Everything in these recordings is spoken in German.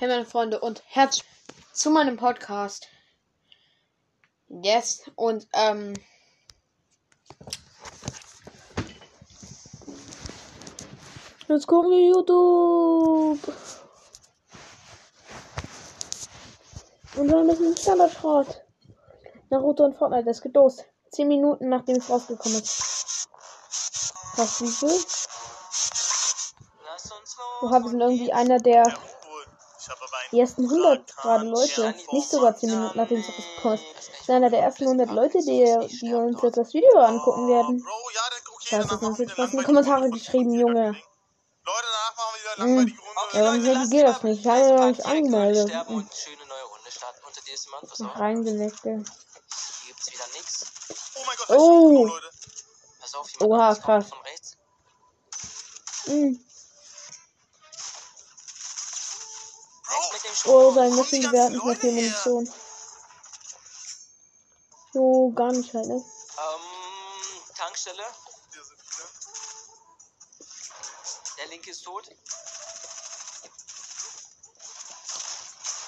Hey meine Freunde und herzlich zu meinem Podcast. Yes. Und ähm. Jetzt gucken wir YouTube. Und dann ist ein Standardschrott. Naruto und Fortnite, das geht los. 10 Minuten nachdem es rausgekommen ist. Was wie viel? Oha, wir sind irgendwie einer der ersten 100 gerade Leute. Nicht sogar 10 Minuten nachdem es rausgekommen ist. Sind einer der ersten 100 Leute, die, die uns jetzt das Video angucken werden. Scheiße, sind jetzt was in die Kommentare geschrieben, Junge. Leute, danach machen wir wieder langweilige Runde. Ja, warum reagiert das nicht? Ich habe ja noch nicht angemeldet. Sterben und schöne neue Runde Oh, sein wir hatten nicht mehr viel? Munition. So, gar nicht halt, ne? Ähm, Tankstelle. Der linke ist tot.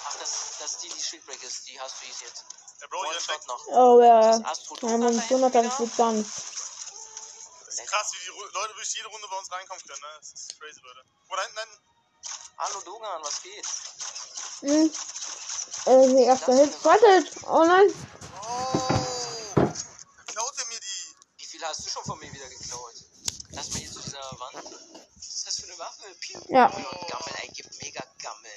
Ach, das, das ist die, die Shieldbreak ist. Die hast du easy jetzt. Der Bro, hier ist. Shot noch. Oh ja. Ja, Munition hat das wird gar nicht. Das ist krass, wie die Ru- Leute durch jede Runde bei uns reinkommen können, ne? Das ist crazy, Leute. Oh, da hinten, da hinten. Hallo Dogan, was geht? Hm. Äh, die erste Hit. Wartet! Oh nein! Oh. Da klaut er mir die. Wie viele hast du schon von mir wieder geklaut? Lass mal hier zu dieser Wand. Was ist das für eine Waffe? Piu. Ja. Oh Gammel, ey, gibt mega Gammel.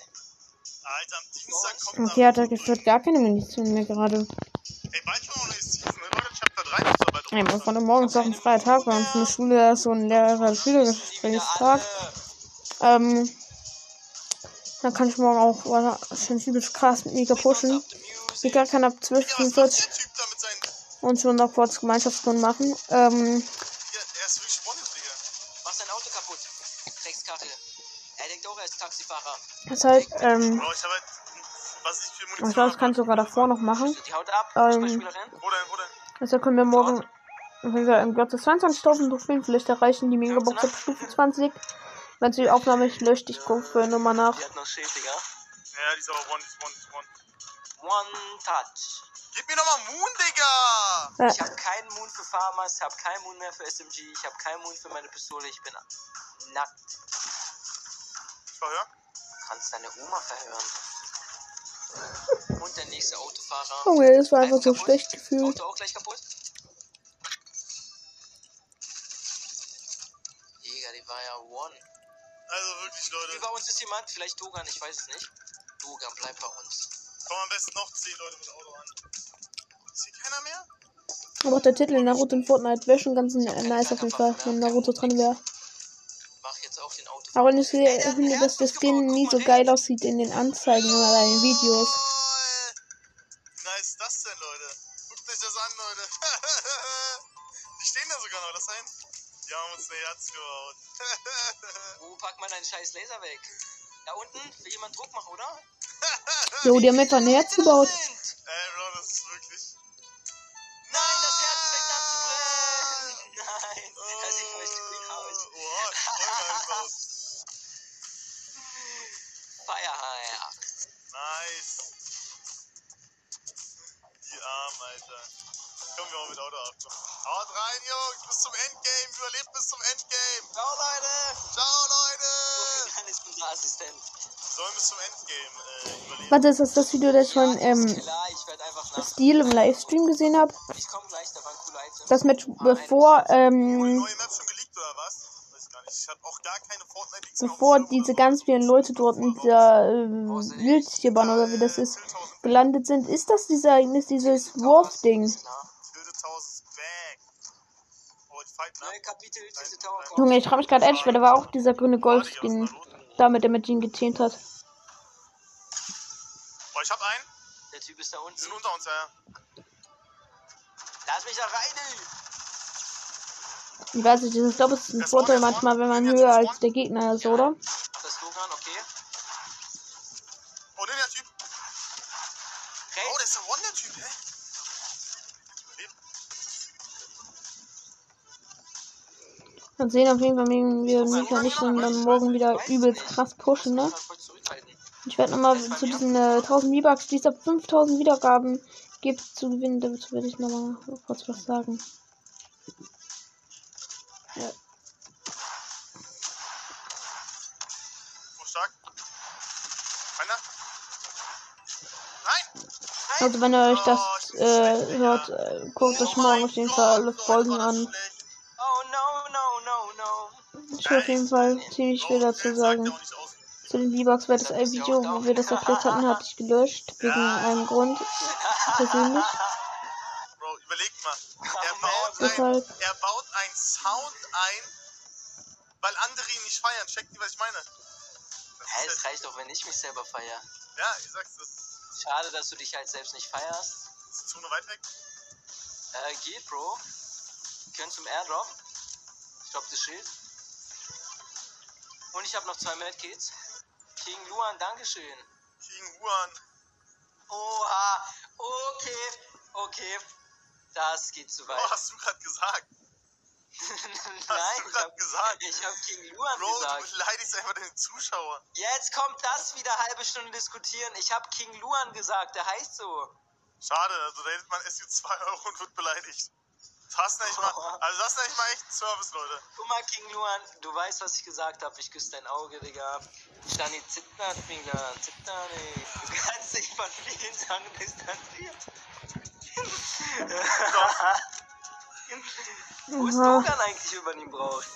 Alter, am Dienstag kommt Okay, hat er geführt gar keine Munition mehr gerade. Ey, bald kommt auch neue Season, ne? Leute, Chapter 3 muss aber bald Ey, was von morgens auf ein freier Tag bei uns in der Schule, so ein Lehrer-Schülergesprächstag. Ähm, dann kann ich morgen auch wahrscheinlich übelst krass mit Mika pushen. Mika kann ab 12 Ja, was macht der 45 Typ da mit seinen... und schon noch kurz Gemeinschaftsstunden machen. Ähm, heißt, ähm, ich halt... Glaube, das kann ich hab, sogar davor noch machen. Ab. Ähm? Deshalb können wir morgen, wenn wir im Gott 22.000 Trophäen vielleicht erreichen, die Megabox auf Stufe 20. Wenn sie die Aufnahme nicht löscht, ich gucke für Nummer nach. Die hat noch Schild, Digga. Ja, die ist aber One, die ist One, die ist One. One Touch. Gib mir nochmal Moon, Digga! Ja, Ich habe keinen Moon für Farmers, ich habe keinen Moon mehr für SMG, ich habe keinen Moon für meine Pistole, ich bin nackt. Verhör? Du kannst deine Oma verhören. Und der nächste Autofahrer. Junge, das war einfach so kaputt. schlecht gefühlt. Auto auch gleich kaputt. Digga, die war ja One. Also wirklich, Leute. Über uns ist jemand, vielleicht Dogan, ich weiß es nicht. Dogan, bleib bei uns. Kommen am besten noch 10 Leute mit Auto an. Ist hier keiner mehr? Aber auch der Titel Naruto in Fortnite wäre schon ganz nice auf jeden Fall, wenn Naruto drin wäre. Mach jetzt auch den Auto. Aber ich finde, dass der Skin nie so geil aussieht in den Anzeigen oder in den Videos. Man deinen scheiß Laser weg? Da unten? Will jemand Druck machen, oder? Jo, die haben etwa ein Herz gebaut. Ey, Bro, das ist wirklich... Nein, das Herz fängt an zu brennen. Nein, das sieht voll cool aus. Voll nice aus. Feierheim. Nice. Die Armen, Alter. Kommen wir auch mit Auto ab. Haut rein, Jungs. Bis zum Endgame. Überlebt bis zum Endgame. Ciao, Leute. Ciao, Leute. Dann ist unser Assistent. Sollen bis zum Endgame äh, überleben. Warte, ist das das Video, das ich von ähm, ich. Steel im Livestream gesehen habe? Ich komme gleich, da waren coole Items. Das Match bevor, ähm, neue Map schon geleakt oder was? Weiß gar nicht. Ich hab auch gar keine Fortnite bevor diese ganz vielen Leute dort mit dieser äh, Wildtierbahn oder wie das ist, gelandet sind. Ist das dieser, ist dieses Wurf-Ding? Klar. Tilted Towers is back. Oh, die fighten ab. Neue Kapitel, diese Tower kommt. Junge, ich frage mich gerade ehrlich, weil da war auch dieser grüne Goldskin, damit er mit ihm gezähnt hat. Boah, ich hab einen. Der Typ ist da unten. sind unter uns, ja. Lass mich da rein, ey. Ich weiß nicht, ich glaube, es ist ein Vorteil manchmal, wenn man höher als der Gegner ist, oder? Das ist Logan, okay. Oh, ne, der Typ. Oh, Rechts. das ist der One, der Typ, hä? Mal sehen auf jeden Fall, wenn wir Mika nicht und dann morgen wieder übelst krass pushen, ne? Ich werde nochmal zu diesen äh, 1000 V-Bucks, die es ab 5000 Wiedergaben gibt, zu gewinnen. Dazu werde ich nochmal kurz was sagen. Ja. Also wenn ihr euch das äh, hört, äh, guckt euch morgen auf jeden Fall alle Folgen an. Ich will auf jeden Fall ziemlich viel dazu sagen. Zu den V-Bucks wäre das ein Video, wo wir das erklärt hatten, hatte ich gelöscht. Wegen einem Grund. Persönlich. Bro, überleg mal. Er baut, ein, er baut einen Sound ein, weil andere ihn nicht feiern. Checkt ihr, was ich meine? Hä, ist es reicht doch, wenn ich mich selber feier. Ja, ich sag's, das Schade, dass du dich halt selbst nicht feierst. ist die Zone weit weg. Äh, geht, Bro. Wir können zum Airdrop. Ich glaube, das Schild. Und ich habe noch zwei Medkits. King Luan, Dankeschön. King Huan. Oha, okay, okay. Das geht zu weit. Oh, hast du gerade gesagt? Nein, Hast du ich gerade gesagt? ich hab King Luan Bro, du gesagt. beleidigst einfach den Zuschauer. Jetzt kommt das wieder halbe Stunde diskutieren. Ich habe King Luan gesagt, der heißt so. Schade, also da hält man SU 2 Euro und wird beleidigt. Das ist nicht mal, also das ist nicht mal echt ein Service, Leute. Guck mal, King Luan, du weißt, was ich gesagt habe. Ich küsse dein Auge, Digga. Stani zittert, Mingla, zittert. Du kannst dich von vielen Sachen distanziert. Wo ist. Dogan eigentlich übernehmen braucht?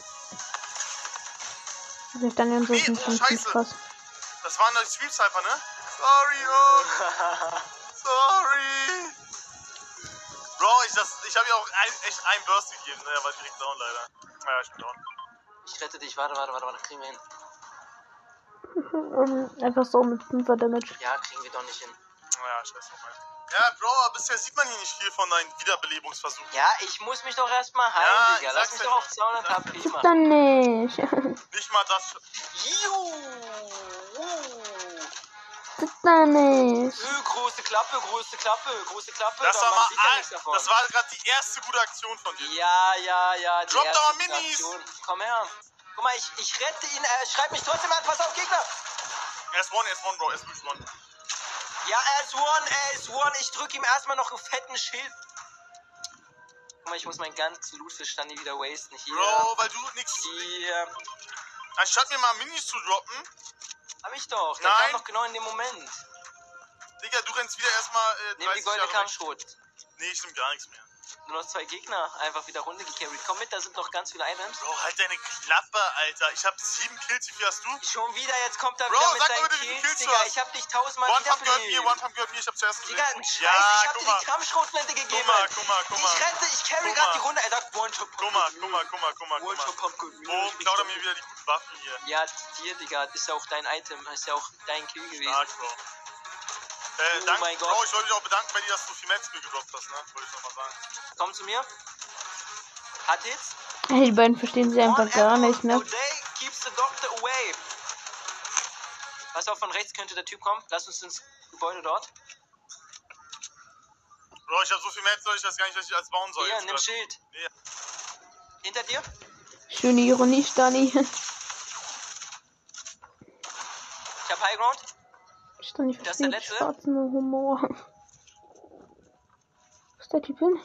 Ich dann ja so Nee, scheiße. Spaß. Das waren doch die Stream Cypher, ne? Sorry, oh. Sorry. Bro, ich, das- ich habe ja auch ein, echt einen Burst gegeben, ne? Er war direkt down, leider. Naja, ich bin down. Ich rette dich, warte, warte, warte, warte, kriegen wir hin. Um, einfach so mit 5er Damage. Ja, kriegen wir doch nicht hin. Naja, scheiße nochmal. Ja, Bro, aber bisher sieht man hier nicht viel von deinen Wiederbelebungsversuchen. Ja, ich muss mich doch erstmal heilen, Ja, Digga. Lass sag's mich ja doch auf nur. 200 HP machen. Dann nicht. Nicht mal das. Juhu. Dann nicht. Ö, große Klappe, große Klappe, große Klappe. Das da war mal ein, nichts davon. Das war gerade die erste gute Aktion von dir. Ja, ja, ja. Die Drop down gute Minis. Aktion. Komm her. Guck mal, ich, ich rette ihn. Er schreibt mich trotzdem an. Pass auf, Gegner. Er ist one, er ist one, Bro, er ist wirklich one. Ja, er ist one, er ist one. Ich drücke ihm erstmal noch einen fetten Schild. Guck mal, ich muss meinen ganzen Loot für Standi wieder wasten. Hier. Bro, weil du nix. Hier. Anstatt mir mal Minis zu droppen, Hab ich doch. Der Nein. kam doch genau in dem Moment. Digga, du rennst wieder erstmal äh, 30 Nimm die goldene. Kampfschrot. Nee, ich nehm gar nichts mehr. Nur noch zwei Gegner. Einfach wieder runter gecarried. Komm mit, da sind noch ganz viele Items. Bro, halt deine Klappe, Alter. Ich hab sieben Kills, wie viel hast du? Schon wieder, jetzt kommt er Bro, wieder mit sag mal bitte, wie Kills, Kills du Digga. Ich hab dich tausendmal One Pump gehört mir. One Pump gehört mir, ich hab zuerst gesehen. Digga, ein Scheiß, ja, ich hab dir mal. die Kampfschrotflinte gegeben. Guck mal, guck mal, guck mal. Ich rette, ich carry mal. die Runde. Er sagt One Shot Guck mal, guck mal, guck mal, guck mal, One Shot mal. Pump Good. Boom, klaut er mir wieder die guten Waffen hier. Ja, dir, Digga. Ist ja auch dein Item. Ist ja auch dein Kill gewesen. Stark, Bro. Äh, Oh danke, mein Gott. Bro, ich wollte mich auch bedanken bei dir, dass du viel mir gedroppt hast, ne? Wollte ich nochmal sagen. Komm zu mir. Hat Hits. Hey, die beiden verstehen sie einfach gar nicht, ne? a day keeps the doctor away. Pass auf, von rechts könnte der Typ kommen. Lass uns ins Gebäude dort. Bro, ich hab so viel Mets, ich weiß gar nicht, was ich als bauen soll. Hier, jetzt nimm grad. Schild. Nee. Hinter dir. Schöne Ironie, Stani. Ich hab High Ground. Stani Das ist der letzte? Humor. Wo ist der Typ hin?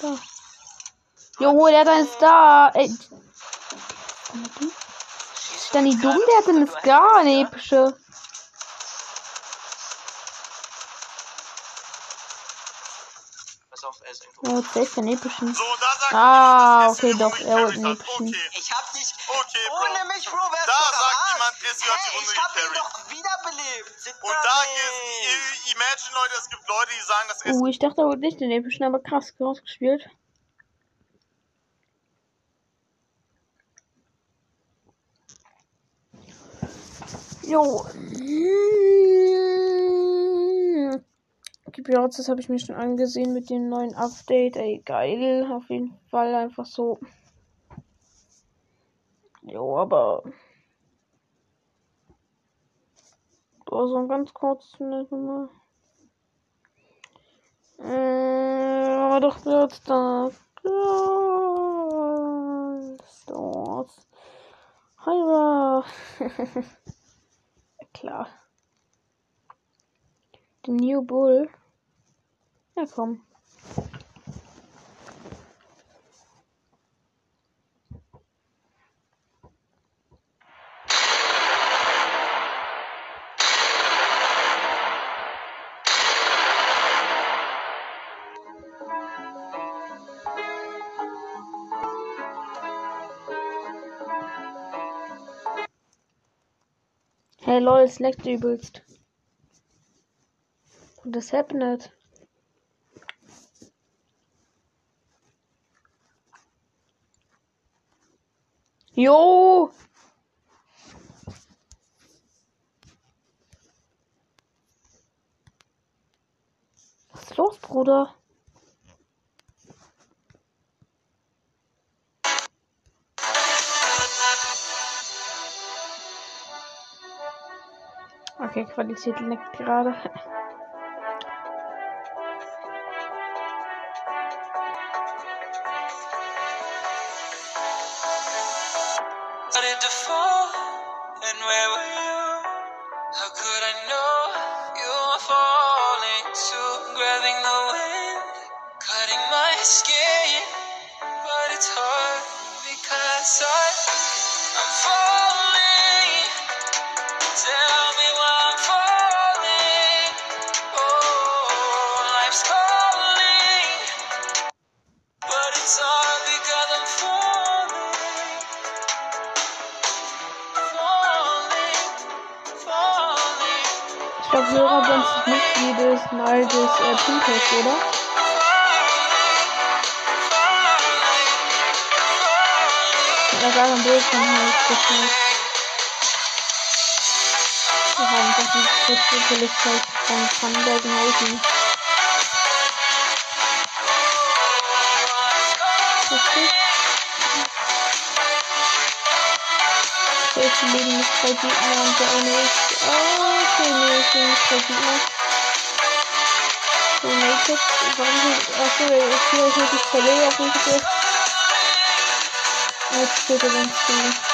Da. Jo, der da ist da. Ey. Schieß Stani doch dumm, der hat eine Scar, eine epische. Pass auf, er ist irgendwo. Hat safe einen epischen. So, da sagt Ah, okay, doch, er gecarried hat. epischen. Okay. Ich hab dich. Okay, Bro. Ohne mich, Bro, wärst Da du sagt jemand, SU hat die hey, Runde ich hab ihn doch wiederbelebt. Zitter Und da nicht. geht's, imagine Leute, es gibt Leute, die sagen, dass SU Uh, ich dachte, er holt nicht den epischen, aber krass rausgespielt. Jo. Die Pirates, das habe ich mir schon angesehen mit dem neuen Update. Ey, geil. Auf jeden Fall einfach so. Jo, aber. Oh, so ein ganz kurzes. Mal. Äh, doch wird da. Stores. Hyra. Klar. Den New Bull. Ja, komm. Hey lol, es leckt übelst. Und das happened. Jo! Was ist los, Bruder? Okay, Qualität leckt gerade. Started to fall, and where were you? How could I know you were falling too? Grabbing the wind, cutting my skin, Ich glaube, Hörer sind Mitglied ist ein altes äh, Pinterest, oder? Da gar ein Bild von halt geschnitten. Wir haben das ist jetzt natürlich halt von Tannenbergenhausen. Richtig? Ich liegen mit zwei Gegner und der eine ist. Okay, nee, ich bin mit zwei Gegner. So, naked. Sind. Achso, ich hier ist wirklich Verleger auf mich gedrückt. Jetzt steht er ganz still.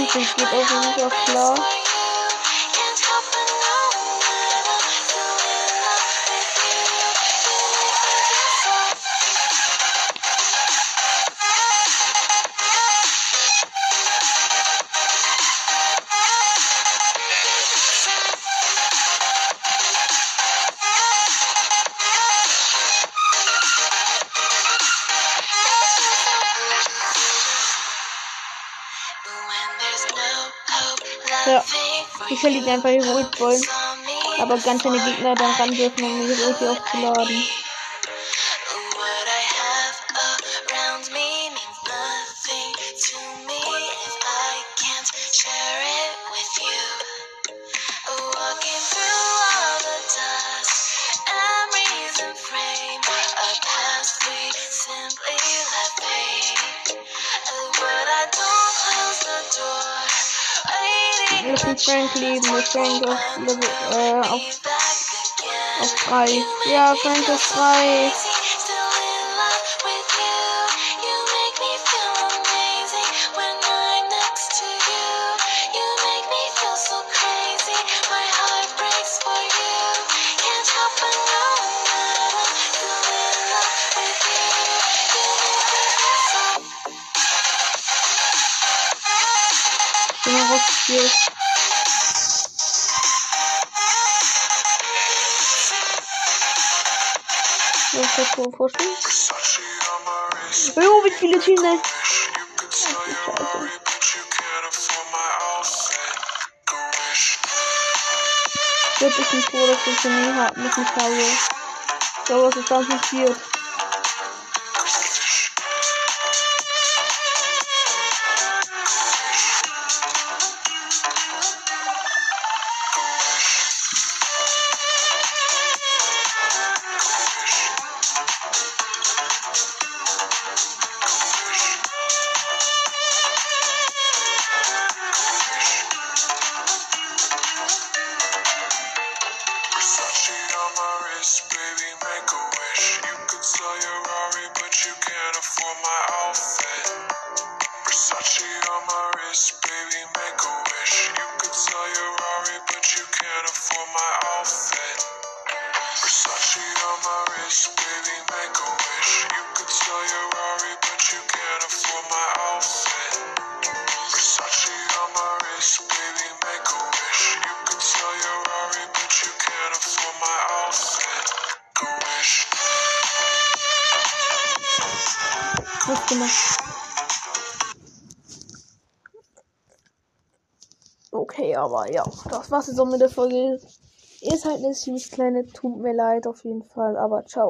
Ich geht auch nicht auf klar. Ja, Shelly die einfach on me. Aber ganz schöne Gegner dann ran dürfen, um ihre Ulti aufzuladen. Waiting Lass mich Frank leben, mit Frank auf, Level, äh, auf, be back again. auf 3. Ja, Frank ist 3. Was ist das für vorstellen? Oh, wie viele Teams Wird ich nicht froh, dass ich das nie habe, mit nicht habe. So, was ist dann passiert? She on my wrist, baby, make a wish. You could sell your Rari, but you can't afford my outfit. Versace on my wrist, baby, make a wish. You could sell your Rari, but you can't afford my outfit. Go wish. Okay, aber ja, das war's jetzt auch mit der Folge. Ist halt eine ziemlich kleine, tut mir leid auf jeden Fall, aber ciao.